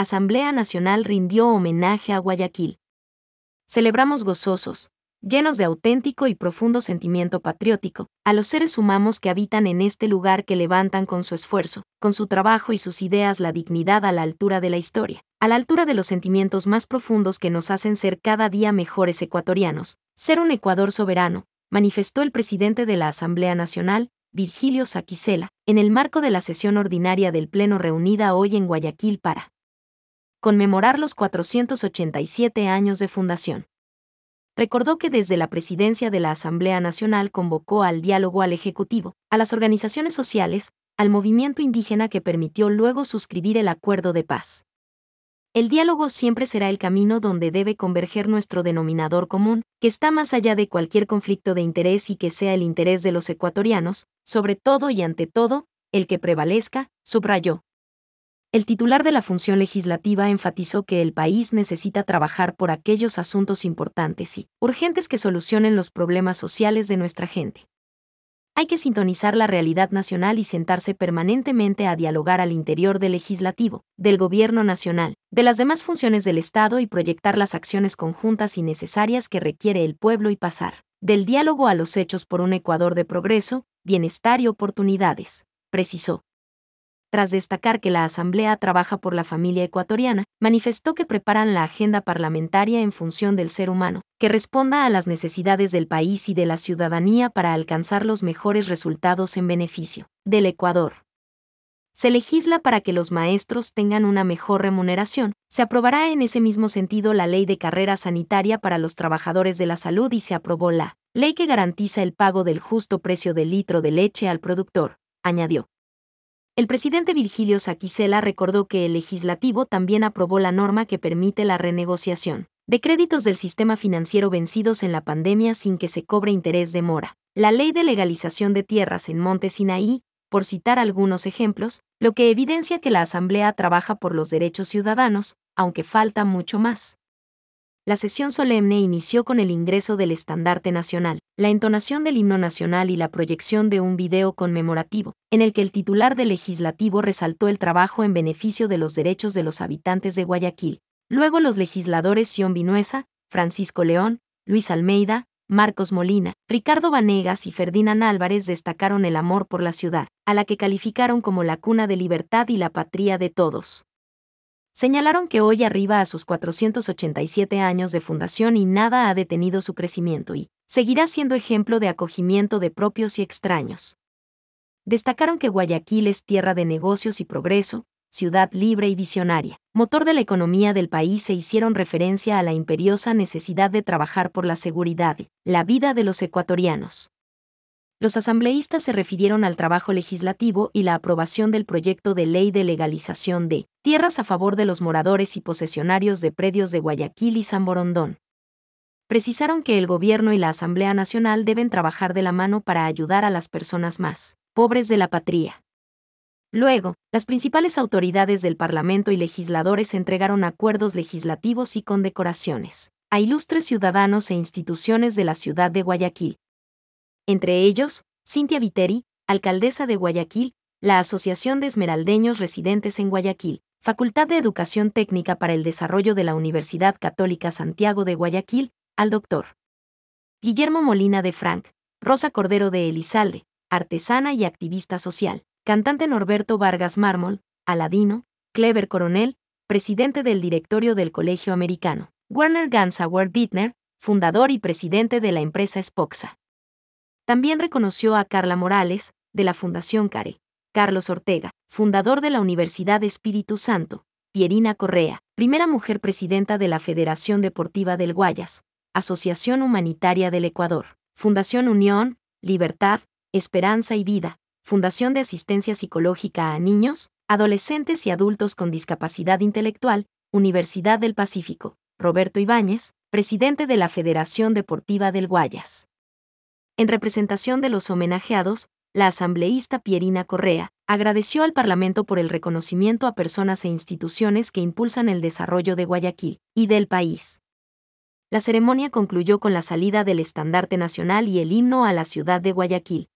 Asamblea Nacional rindió homenaje a Guayaquil. Celebramos gozosos, llenos de auténtico y profundo sentimiento patriótico, a los seres humanos que habitan en este lugar que levantan con su esfuerzo, con su trabajo y sus ideas la dignidad a la altura de la historia, a la altura de los sentimientos más profundos que nos hacen ser cada día mejores ecuatorianos, ser un Ecuador soberano, manifestó el presidente de la Asamblea Nacional, Virgilio Saquicela, en el marco de la sesión ordinaria del Pleno reunida hoy en Guayaquil para conmemorar los 487 años de fundación. Recordó que desde la presidencia de la Asamblea Nacional convocó al diálogo al Ejecutivo, a las organizaciones sociales, al movimiento indígena que permitió luego suscribir el acuerdo de paz. El diálogo siempre será el camino donde debe converger nuestro denominador común, que está más allá de cualquier conflicto de interés y que sea el interés de los ecuatorianos, sobre todo y ante todo, el que prevalezca, subrayó. El titular de la función legislativa enfatizó que el país necesita trabajar por aquellos asuntos importantes y urgentes que solucionen los problemas sociales de nuestra gente. Hay que sintonizar la realidad nacional y sentarse permanentemente a dialogar al interior del legislativo, del gobierno nacional, de las demás funciones del Estado y proyectar las acciones conjuntas y necesarias que requiere el pueblo y pasar del diálogo a los hechos por un Ecuador de progreso, bienestar y oportunidades, precisó tras destacar que la Asamblea trabaja por la familia ecuatoriana, manifestó que preparan la agenda parlamentaria en función del ser humano, que responda a las necesidades del país y de la ciudadanía para alcanzar los mejores resultados en beneficio del Ecuador. Se legisla para que los maestros tengan una mejor remuneración. Se aprobará en ese mismo sentido la ley de carrera sanitaria para los trabajadores de la salud y se aprobó la ley que garantiza el pago del justo precio del litro de leche al productor, añadió. El presidente Virgilio Saquicela recordó que el legislativo también aprobó la norma que permite la renegociación de créditos del sistema financiero vencidos en la pandemia sin que se cobre interés de mora, la ley de legalización de tierras en Monte Sinaí, por citar algunos ejemplos, lo que evidencia que la Asamblea trabaja por los derechos ciudadanos, aunque falta mucho más la sesión solemne inició con el ingreso del estandarte nacional, la entonación del himno nacional y la proyección de un video conmemorativo, en el que el titular del legislativo resaltó el trabajo en beneficio de los derechos de los habitantes de Guayaquil. Luego los legisladores Sion Vinuesa, Francisco León, Luis Almeida, Marcos Molina, Ricardo Vanegas y Ferdinand Álvarez destacaron el amor por la ciudad, a la que calificaron como la cuna de libertad y la patria de todos señalaron que hoy arriba a sus 487 años de fundación y nada ha detenido su crecimiento y seguirá siendo ejemplo de acogimiento de propios y extraños. Destacaron que Guayaquil es tierra de negocios y progreso, ciudad libre y visionaria, motor de la economía del país e hicieron referencia a la imperiosa necesidad de trabajar por la seguridad, la vida de los ecuatorianos los asambleístas se refirieron al trabajo legislativo y la aprobación del proyecto de ley de legalización de tierras a favor de los moradores y posesionarios de predios de Guayaquil y San Borondón. Precisaron que el gobierno y la Asamblea Nacional deben trabajar de la mano para ayudar a las personas más pobres de la patria. Luego, las principales autoridades del Parlamento y legisladores entregaron acuerdos legislativos y condecoraciones a ilustres ciudadanos e instituciones de la ciudad de Guayaquil, entre ellos, Cintia Viteri, alcaldesa de Guayaquil, la Asociación de Esmeraldeños Residentes en Guayaquil, Facultad de Educación Técnica para el Desarrollo de la Universidad Católica Santiago de Guayaquil, al doctor Guillermo Molina de Frank, Rosa Cordero de Elizalde, artesana y activista social, cantante Norberto Vargas Mármol, Aladino, Clever Coronel, presidente del directorio del Colegio Americano, Werner Gansauer Bittner, fundador y presidente de la empresa Spoxa. También reconoció a Carla Morales, de la Fundación CARE, Carlos Ortega, fundador de la Universidad Espíritu Santo, Pierina Correa, primera mujer presidenta de la Federación Deportiva del Guayas, Asociación Humanitaria del Ecuador, Fundación Unión, Libertad, Esperanza y Vida, Fundación de Asistencia Psicológica a Niños, Adolescentes y Adultos con Discapacidad Intelectual, Universidad del Pacífico, Roberto Ibáñez, presidente de la Federación Deportiva del Guayas. En representación de los homenajeados, la asambleísta Pierina Correa agradeció al Parlamento por el reconocimiento a personas e instituciones que impulsan el desarrollo de Guayaquil y del país. La ceremonia concluyó con la salida del estandarte nacional y el himno a la ciudad de Guayaquil.